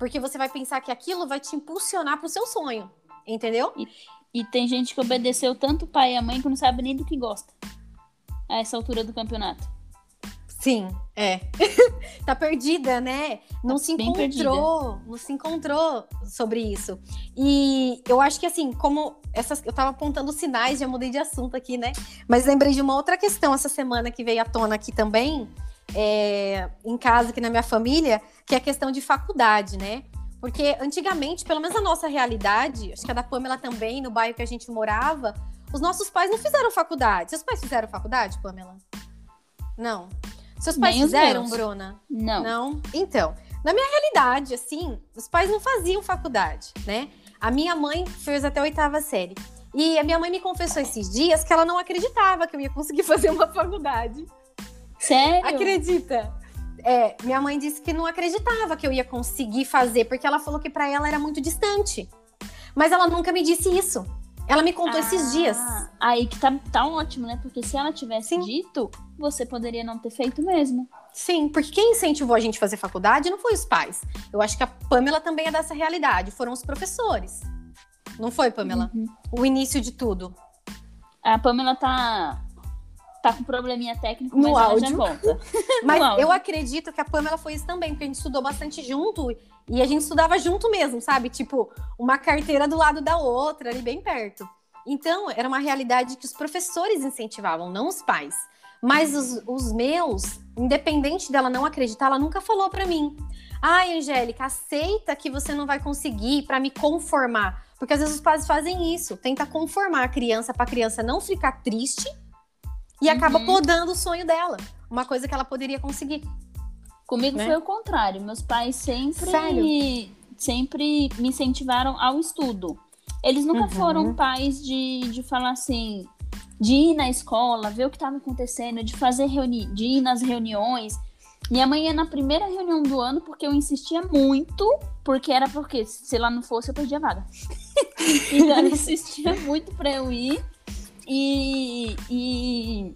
Porque você vai pensar que aquilo vai te impulsionar pro seu sonho. Entendeu? E tem gente que obedeceu tanto o pai e a mãe que não sabe nem do que gosta. A essa altura do campeonato. Sim, é. tá perdida, né? Não Tá se encontrou, não se encontrou sobre isso. E eu acho que assim, como essas, eu tava apontando sinais, já mudei de assunto aqui, né? Mas lembrei de uma outra questão essa semana que veio à tona aqui também, é, em casa, aqui na minha família, que é a questão de faculdade, né? Porque antigamente, pelo menos a nossa realidade, acho que a da Pamela também, no bairro que a gente morava, os nossos pais não fizeram faculdade. Seus pais fizeram faculdade, Pamela? Não. Seus pais Nem fizeram. Bruna? Não. Não? Então, na minha realidade, assim, os pais não faziam faculdade, né? A minha mãe fez até a oitava série. E a minha mãe me confessou esses dias que ela não acreditava que eu ia conseguir fazer uma faculdade. Sério? Acredita? É, minha mãe disse que não acreditava que eu ia conseguir fazer, porque ela falou que pra ela era muito distante. Mas ela nunca me disse isso. Ela me contou esses dias. Ah, Aí que tá, tá ótimo, né? Porque se ela tivesse Sim. dito, você poderia não ter feito mesmo. Sim, porque quem incentivou a gente a fazer faculdade não foi os pais. Eu acho que a Pamela também é dessa realidade. Foram os professores. Não foi, Pamela? Uhum. O início de tudo. A Pamela tá. Tá com probleminha técnico, No mas áudio. já volta. Mas áudio. eu acredito que a Pamela foi isso também, porque a gente estudou bastante junto e a gente estudava junto mesmo, sabe? Tipo, uma carteira do lado da outra, ali bem perto. Então, era uma realidade que os professores incentivavam, não os pais. Mas os, os meus, independente dela não acreditar, ela nunca falou pra mim. Ai, Angélica, aceita que você não vai conseguir pra me conformar. Porque às vezes os pais fazem isso, tenta conformar a criança pra criança não ficar triste e acaba Uhum. podando o sonho dela. Uma coisa que ela poderia conseguir. Comigo Né? foi o contrário. Meus pais sempre, Sério? sempre me incentivaram ao estudo. Eles nunca Uhum. foram pais de, de falar assim, de ir na escola, ver o que estava acontecendo, de fazer reuni de ir nas reuniões. Minha mãe ia na primeira reunião do ano porque eu insistia muito, porque era porque se lá não fosse eu perdia a vaga. então ela insistia muito para eu ir. E, e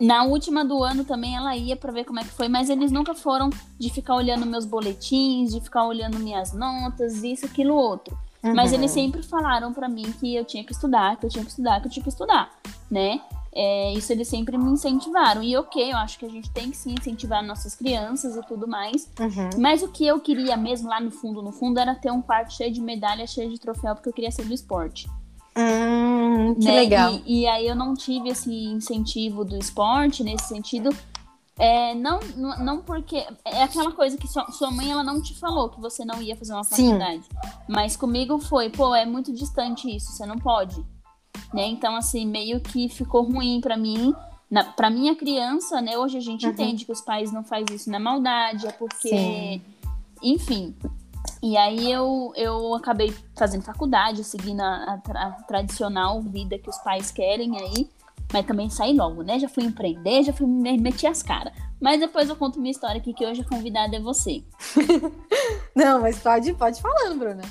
na última do ano também ela ia para ver como é que foi, mas eles nunca foram de ficar olhando meus boletins, de ficar olhando minhas notas, isso, aquilo, outro. Mas Uhum. eles sempre falaram pra mim que eu tinha que estudar, que eu tinha que estudar, que eu tinha que estudar, né? É, isso eles sempre me incentivaram. E ok, eu acho que a gente tem que sim incentivar nossas crianças e tudo mais. Uhum. Mas o que eu queria mesmo lá no fundo, no fundo, era ter um quarto cheio de medalha, cheio de troféu, porque eu queria ser do esporte. Hum, que né? legal. E, e aí eu não tive esse incentivo do esporte nesse sentido. É, não, não, porque. É aquela coisa que sua, sua mãe ela não te falou que você não ia fazer uma Sim. faculdade. Mas comigo foi, pô, é muito distante isso, você não pode. Né? Então, assim, meio que ficou ruim pra mim. Na, pra minha criança, né? Hoje a gente Uhum. entende que os pais não fazem isso na maldade, é porque. Sim. Enfim. E aí eu, eu acabei fazendo faculdade, seguindo a, a a tradicional vida que os pais querem aí. Mas também saí logo, né? Já fui empreender, já fui me meti as caras. Mas depois eu conto minha história aqui, que hoje a convidada é você. Não, mas pode, pode falando, Bruna.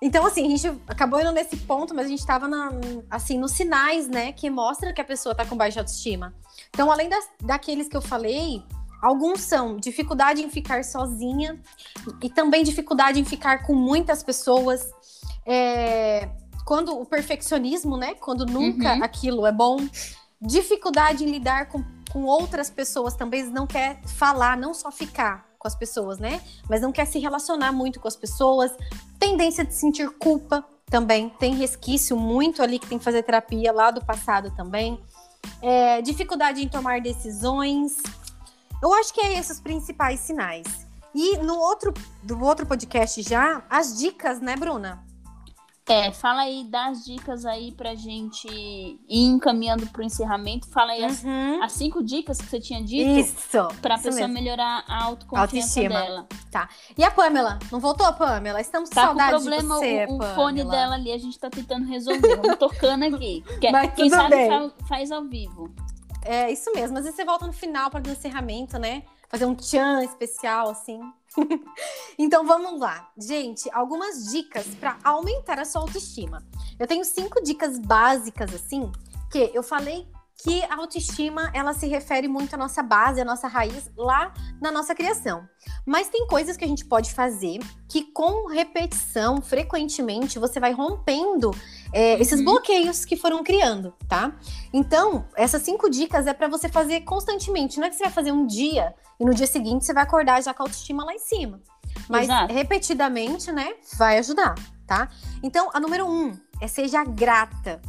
Então, assim, a gente acabou indo nesse ponto, mas a gente tava na, assim, nos sinais, né, que mostra que a pessoa tá com baixa autoestima. Então, além das, daqueles que eu falei, alguns são dificuldade em ficar sozinha e também dificuldade em ficar com muitas pessoas. É, quando o perfeccionismo, né? Quando nunca Uhum. aquilo é bom. Dificuldade em lidar com, com outras pessoas também, não quer falar, não só ficar com as pessoas, né? Mas não quer se relacionar muito com as pessoas. Tendência de sentir culpa também. Tem resquício muito ali que tem que fazer terapia lá do passado também. É, dificuldade em tomar decisões. Eu acho que é esses os principais sinais. E no outro, do outro podcast já, as dicas, né, Bruna? É, fala aí, dá as dicas aí pra gente ir encaminhando pro encerramento. Fala aí as, Uhum. as cinco dicas que você tinha dito Isso. pra isso pessoa mesmo. melhorar a autoconfiança Autoestima. dela. E a Pamela? Não voltou, Pamela? Estamos Tá com problema você, o, o fone dela ali, a gente tá tentando resolver. Vamos tocando aqui. Mas quem sabe bem. fa- faz ao vivo. É isso mesmo. Às vezes você volta no final para o encerramento, né? Fazer um tchan especial, assim. então vamos lá. Gente, algumas dicas para aumentar a sua autoestima. Eu tenho cinco dicas básicas, assim, que eu falei que a autoestima ela se refere muito à nossa base, à nossa raiz lá na nossa criação. Mas tem coisas que a gente pode fazer que com repetição, frequentemente, você vai rompendo é, esses Uhum. bloqueios que foram criando, tá? Então, essas cinco dicas é para você fazer constantemente. Não é que você vai fazer um dia e no dia seguinte você vai acordar já com a autoestima lá em cima. Mas Exato. repetidamente, né, vai ajudar, tá? Então, a número um é seja grata.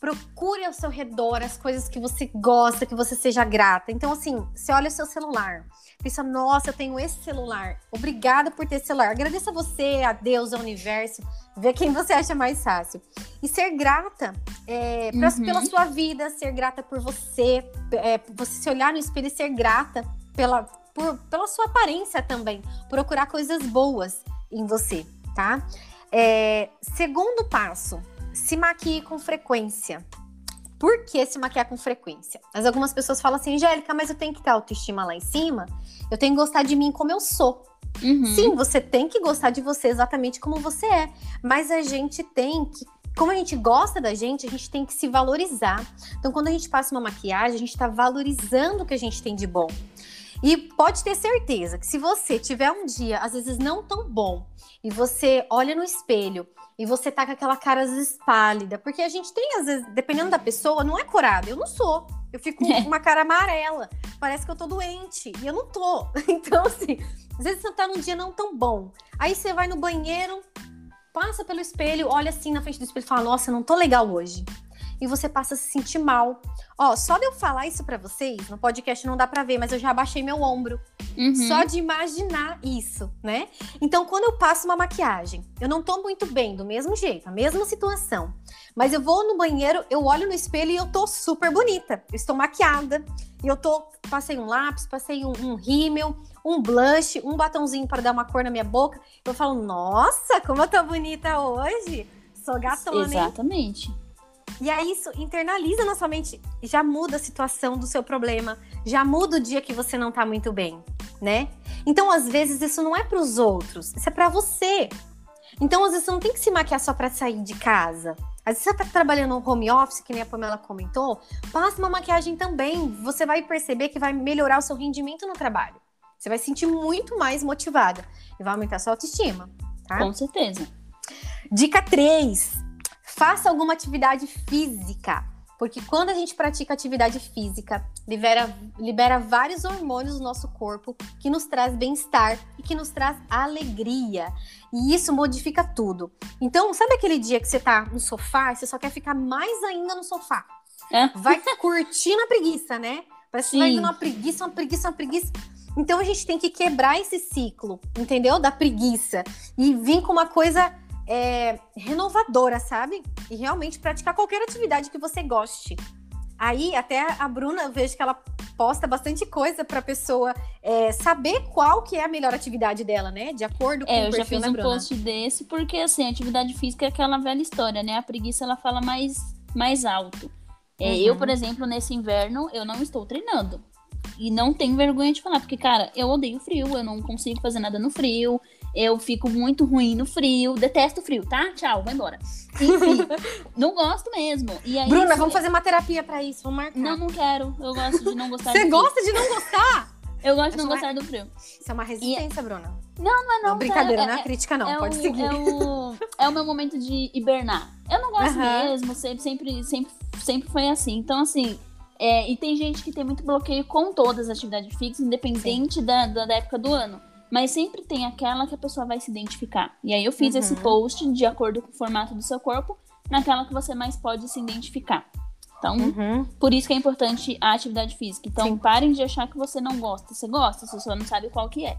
Procure ao seu redor as coisas que você gosta, que você seja grata. Então, assim, você olha o seu celular, pensa, nossa, eu tenho esse celular. Obrigada por ter esse celular. Agradeça a você, a Deus, ao universo, ver quem você acha mais fácil. E ser grata é, pra- Uhum. pela sua vida, ser grata por você, é, você se olhar no espelho e ser grata pela, por- pela sua aparência também. Procurar coisas boas em você, tá? É, segundo passo, se maquie com frequência. Por que se maquiar com frequência? Mas algumas pessoas falam assim, Angélica, mas eu tenho que ter autoestima lá em cima, eu tenho que gostar de mim como eu sou. Uhum. Sim, você tem que gostar de você exatamente como você é. Mas a gente tem que. Como a gente gosta da gente, a gente tem que se valorizar. Então, quando a gente passa uma maquiagem, a gente está valorizando o que a gente tem de bom. E pode ter certeza que se você tiver um dia, às vezes não tão bom, e você olha no espelho e você tá com aquela cara às vezes pálida, porque a gente tem, às vezes, dependendo da pessoa, não é corada. Eu não sou. Eu fico com uma cara amarela. Parece que eu tô doente. E eu não tô. Então, assim, às vezes você tá num dia não tão bom. Aí você vai no banheiro, passa pelo espelho, olha assim na frente do espelho e fala: Nossa, eu não tô legal hoje. E você passa a se sentir mal. Ó, só de eu falar isso para vocês, no podcast não dá para ver, mas eu já abaixei meu ombro. Uhum. Só de imaginar isso, né? Então, quando eu passo uma maquiagem, eu não tô muito bem, do mesmo jeito, a mesma situação. Mas eu vou no banheiro, eu olho no espelho e eu tô super bonita. Eu estou maquiada. E eu tô. Passei um lápis, passei um, um rímel, um blush, um batonzinho para dar uma cor na minha boca. Eu falo, nossa, como eu tô bonita hoje! Sou gatona. Exatamente. Hein? E aí isso internaliza na sua mente, já muda a situação do seu problema, já muda o dia que você não tá muito bem, né? Então, às vezes, isso não é para os outros, isso é para você. Então, às vezes, você não tem que se maquiar só para sair de casa. Às vezes você tá trabalhando no home office, que nem a Pamela comentou, passa uma maquiagem também. Você vai perceber que vai melhorar o seu rendimento no trabalho. Você vai se sentir muito mais motivada e vai aumentar a sua autoestima, tá? Com certeza. Dica 3 Faça alguma atividade física, porque quando a gente pratica atividade física, libera, libera vários hormônios no nosso corpo que nos traz bem-estar e que nos traz alegria. E isso modifica tudo. Então, sabe aquele dia que você tá no sofá e você só quer ficar mais ainda no sofá? É. Vai curtindo a preguiça, né? Parece que vai indo uma preguiça, uma preguiça, uma preguiça. Então a gente tem que quebrar esse ciclo, entendeu? Da preguiça. E vir com uma coisa é, renovadora, sabe? E realmente praticar qualquer atividade que você goste. Aí, até a Bruna, eu vejo que ela posta bastante coisa para a pessoa é, saber qual que é a melhor atividade dela, né? De acordo com é, o perfil, eu já fiz um Bruna? post desse, porque, assim, atividade física é aquela velha história, né? A preguiça, ela fala mais, mais alto. É, uhum. Eu, por exemplo, nesse inverno, eu não estou treinando. E não tenho vergonha de falar, porque, cara, eu odeio frio, eu não consigo fazer nada no frio, eu fico muito ruim no frio, detesto frio, tá? Tchau, vai embora. Enfim, não gosto mesmo. E aí, Bruna, vamos fazer uma terapia pra isso, vamos marcar. Não, não quero. Eu gosto de não gostar Você gosta de não gostar? Eu gosto de não gostar do frio. Isso é uma resistência, e... Bruna. Não, não é não. não brincadeira, é, não é, é crítica, não. É Pode o, seguir. É o, é o meu momento de hibernar. Eu não gosto uhum. mesmo, sempre, sempre, sempre, sempre foi assim. Então, assim, é, e tem gente que tem muito bloqueio com todas as atividades fixas, independente da, da, da, época do ano. Mas sempre tem aquela que a pessoa vai se identificar. E aí eu fiz uhum. esse post de acordo com o formato do seu corpo, naquela que você mais pode se identificar. Então, uhum. por isso que é importante a atividade física. Então, Sim. parem de achar que você não gosta. Você gosta, você só não sabe qual que é.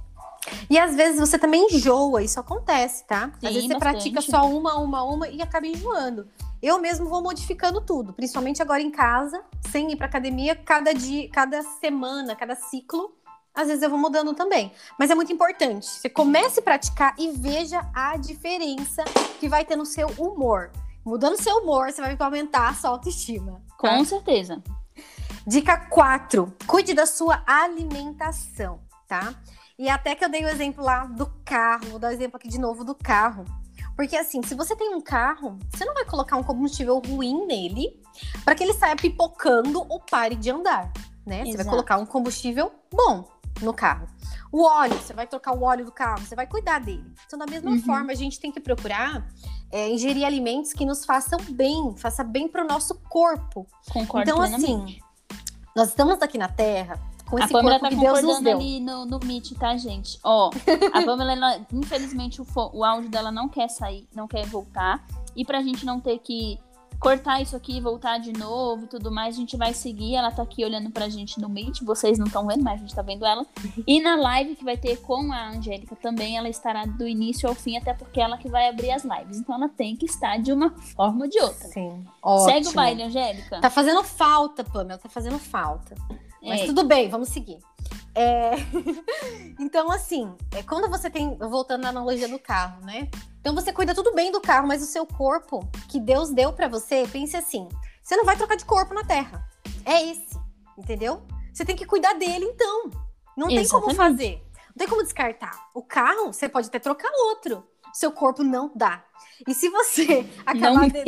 E às vezes você também enjoa, isso acontece, tá? Sim, às vezes você bastante. pratica só uma, uma, uma e acaba enjoando. Eu mesmo vou modificando tudo, principalmente agora em casa, sem ir para academia, cada dia, cada semana, cada ciclo, às vezes eu vou mudando também. Mas é muito importante. Você comece a praticar e veja a diferença que vai ter no seu humor. Mudando seu humor, você vai aumentar a sua autoestima. Tá? Com certeza. Dica 4. Cuide da sua alimentação, tá? E até que eu dei o exemplo lá do carro, vou dar o exemplo aqui de novo do carro. Porque assim, se você tem um carro, você não vai colocar um combustível ruim nele para que ele saia pipocando ou pare de andar, né? Exato. Você vai colocar um combustível bom no carro. O óleo, você vai trocar o óleo do carro, você vai cuidar dele. Então, da mesma uhum. forma, a gente tem que procurar é, ingerir alimentos que nos façam bem, faça bem para o nosso corpo. Concordo então, assim, nós estamos aqui na Terra com esse a Pamela corpo tá que Deus nos deu. ali no, no Meet, tá, gente? Ó, a Pamela, ela, infelizmente, o, o áudio dela não quer sair, não quer voltar. E pra gente não ter que cortar isso aqui e voltar de novo e tudo mais, a gente vai seguir. Ela tá aqui olhando pra gente no Meet, vocês não estão vendo, mas a gente tá vendo ela. E na live que vai ter com a Angélica também, ela estará do início ao fim, até porque ela que vai abrir as lives. Então ela tem que estar de uma forma ou de outra. Sim. Segue o baile, Angélica. Tá fazendo falta, Pamela, tá fazendo falta. Mas é. tudo bem, vamos seguir. É... então, assim, é quando você tem. Voltando na analogia do carro, né? Então você cuida tudo bem do carro, mas o seu corpo que Deus deu para você, pense assim: você não vai trocar de corpo na Terra. É esse, entendeu? Você tem que cuidar dele, então. Não tem Exatamente. como fazer. Não tem como descartar. O carro, você pode até trocar outro. Seu corpo não dá. E se você acabar. Não de...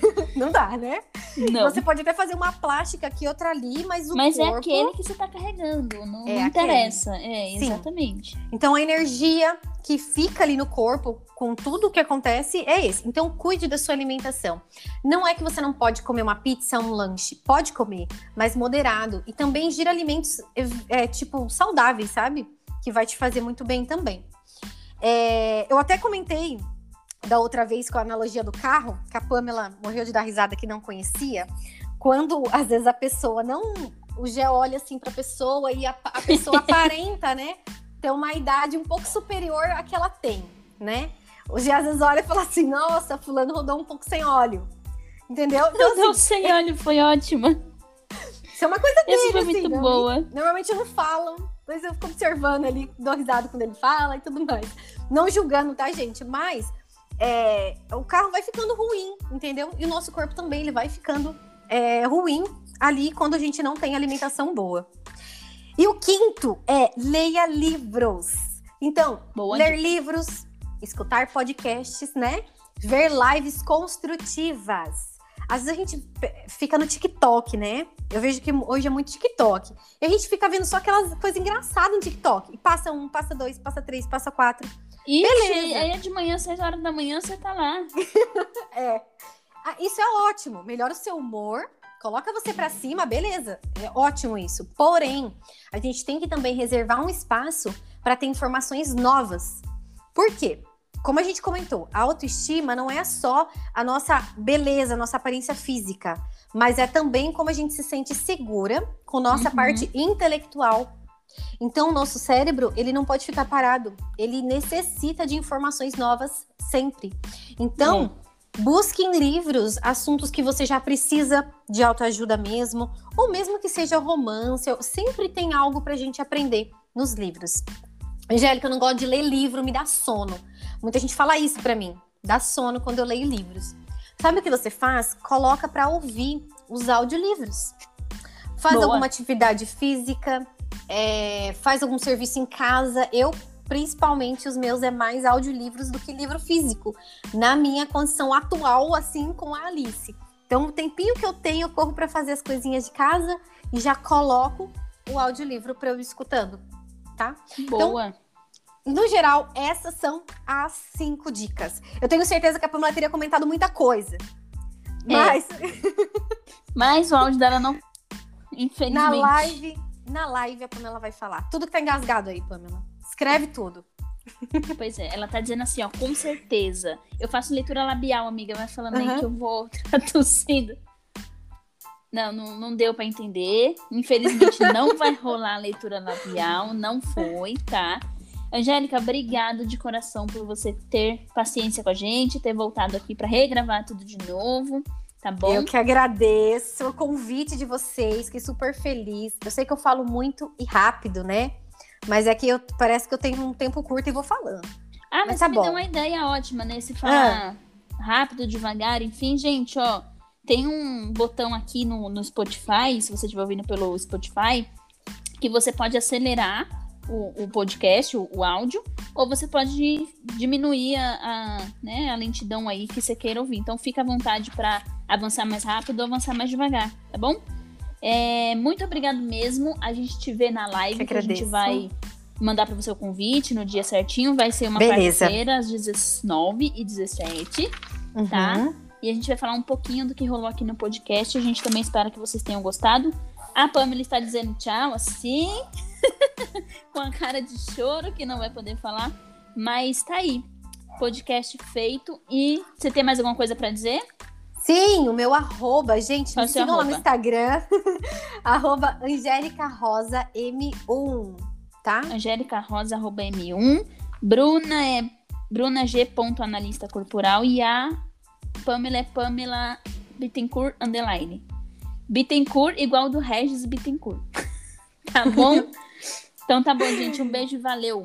não dá, né? Não. Você pode até fazer uma plástica aqui, outra ali, mas o Mas corpo. é aquele que você tá carregando, não, É não interessa. É, Sim. exatamente. Então a energia que fica ali no corpo com tudo o que acontece é esse. Então cuide da sua alimentação. Não é que você não pode comer uma pizza, um lanche, pode comer, mas moderado e também gira alimentos é, tipo saudáveis, sabe? Que vai te fazer muito bem também. É, eu até comentei da outra vez com a analogia do carro, que a Pamela morreu de dar risada que não conhecia, quando às vezes a pessoa não. O Gé olha assim pra pessoa e a, a pessoa aparenta, né? Ter uma idade um pouco superior à que ela tem, né? O Gé às vezes olha e fala assim: nossa, Fulano rodou um pouco sem óleo. Entendeu? Então, Deus, assim, sem óleo foi ótima. isso é uma coisa dele, Essa foi assim, muito né? boa. Normalmente não falam, mas eu fico observando ali, dou risada quando ele fala e tudo mais. Não julgando, tá, gente? Mas é, o carro vai ficando ruim, entendeu? E o nosso corpo também, ele vai ficando é, ruim ali quando a gente não tem alimentação boa. E o quinto é leia livros. Então, Boa ler livros, escutar podcasts, né? Ver lives construtivas. Às vezes a gente fica no TikTok, né? Eu vejo que hoje é muito TikTok. E a gente fica vendo só aquelas coisas engraçadas no TikTok. E passa um, passa dois, passa três, passa quatro. Ixi, Beleza. aí é de manhã, 6 horas da manhã, você tá lá. É. Ah, isso é ótimo. Melhora o seu humor. Coloca você pra cima, beleza. É ótimo isso. Porém, a gente tem que também reservar um espaço para ter informações novas. Por quê? Como a gente comentou, a autoestima não é só a nossa beleza, a nossa aparência física, mas é também como a gente se sente segura com nossa Uhum. parte intelectual. Então, o nosso cérebro, ele não pode ficar parado. Ele necessita de informações novas sempre. Então, busque em livros assuntos que você já precisa de autoajuda mesmo, ou mesmo que seja romance, sempre tem algo pra gente aprender nos livros. Angélica, eu não gosto de ler livro, me dá sono. Muita gente fala isso pra mim, dá sono quando eu leio livros. Sabe o que você faz? Coloca pra ouvir os audiolivros. Faz Boa. alguma atividade física, é, faz algum serviço em casa. Eu, principalmente, os meus é mais audiolivros do que livro físico. Na minha condição atual, assim, com a Alice. Então, o tempinho que eu tenho, eu corro pra fazer as coisinhas de casa e já coloco o audiolivro pra eu ir escutando, tá? Boa. No geral, essas são as cinco dicas. Eu tenho certeza que a Pamela teria comentado muita coisa. É. Mas Mas o áudio dela não. na Infelizmente. live, na live a Pamela vai falar. Tudo que tá engasgado aí, Pamela. Escreve tudo. Pois é, ela tá dizendo assim, ó, com certeza. Eu faço leitura labial, amiga, vai falando aí Aham. que eu vou traduzindo. Não, não, não deu pra entender. Infelizmente não vai rolar a leitura labial, não foi, tá? Angélica, obrigado de coração por você ter paciência com a gente, ter voltado aqui pra regravar tudo de novo, tá bom? Eu que agradeço o convite de vocês, fiquei super feliz. Eu sei que eu falo muito e rápido, né? Mas é que eu, parece que eu tenho um tempo curto e vou falando. Ah, mas, Mas tá você me bom. deu uma ideia ótima, né? Se falar rápido, devagar, enfim, gente, ó. Tem um botão aqui no, no Spotify, se você estiver ouvindo pelo Spotify, que você pode acelerar o, o podcast, o, o áudio, ou você pode diminuir a, a, né, a lentidão aí que você queira ouvir. Então fica à vontade para avançar mais rápido ou avançar mais devagar, tá bom? É, muito obrigado mesmo. A gente te vê na live, Que que a gente vai mandar para você o convite no dia certinho. Vai ser uma Beleza. quarta-feira, às 19 e 17 Tá. Uhum. E a gente vai falar um pouquinho do que rolou aqui no podcast. A gente também espera que vocês tenham gostado. A Pamela está dizendo tchau, assim, com a cara de choro, que não vai poder falar. Mas tá aí. Podcast feito. E você tem mais alguma coisa para dizer? Sim, o meu arroba, gente, Qual me sigam lá no? Instagram, arroba Angélica Rosa M1, tá? Angélica Rosa, arroba M1. Bruna é Bruna G. Analista corporal. E a Pamela é Pamela Bittencourt Underline. Bittencourt igual do Regis Bittencourt. tá bom? Então tá bom, gente. Um beijo e valeu.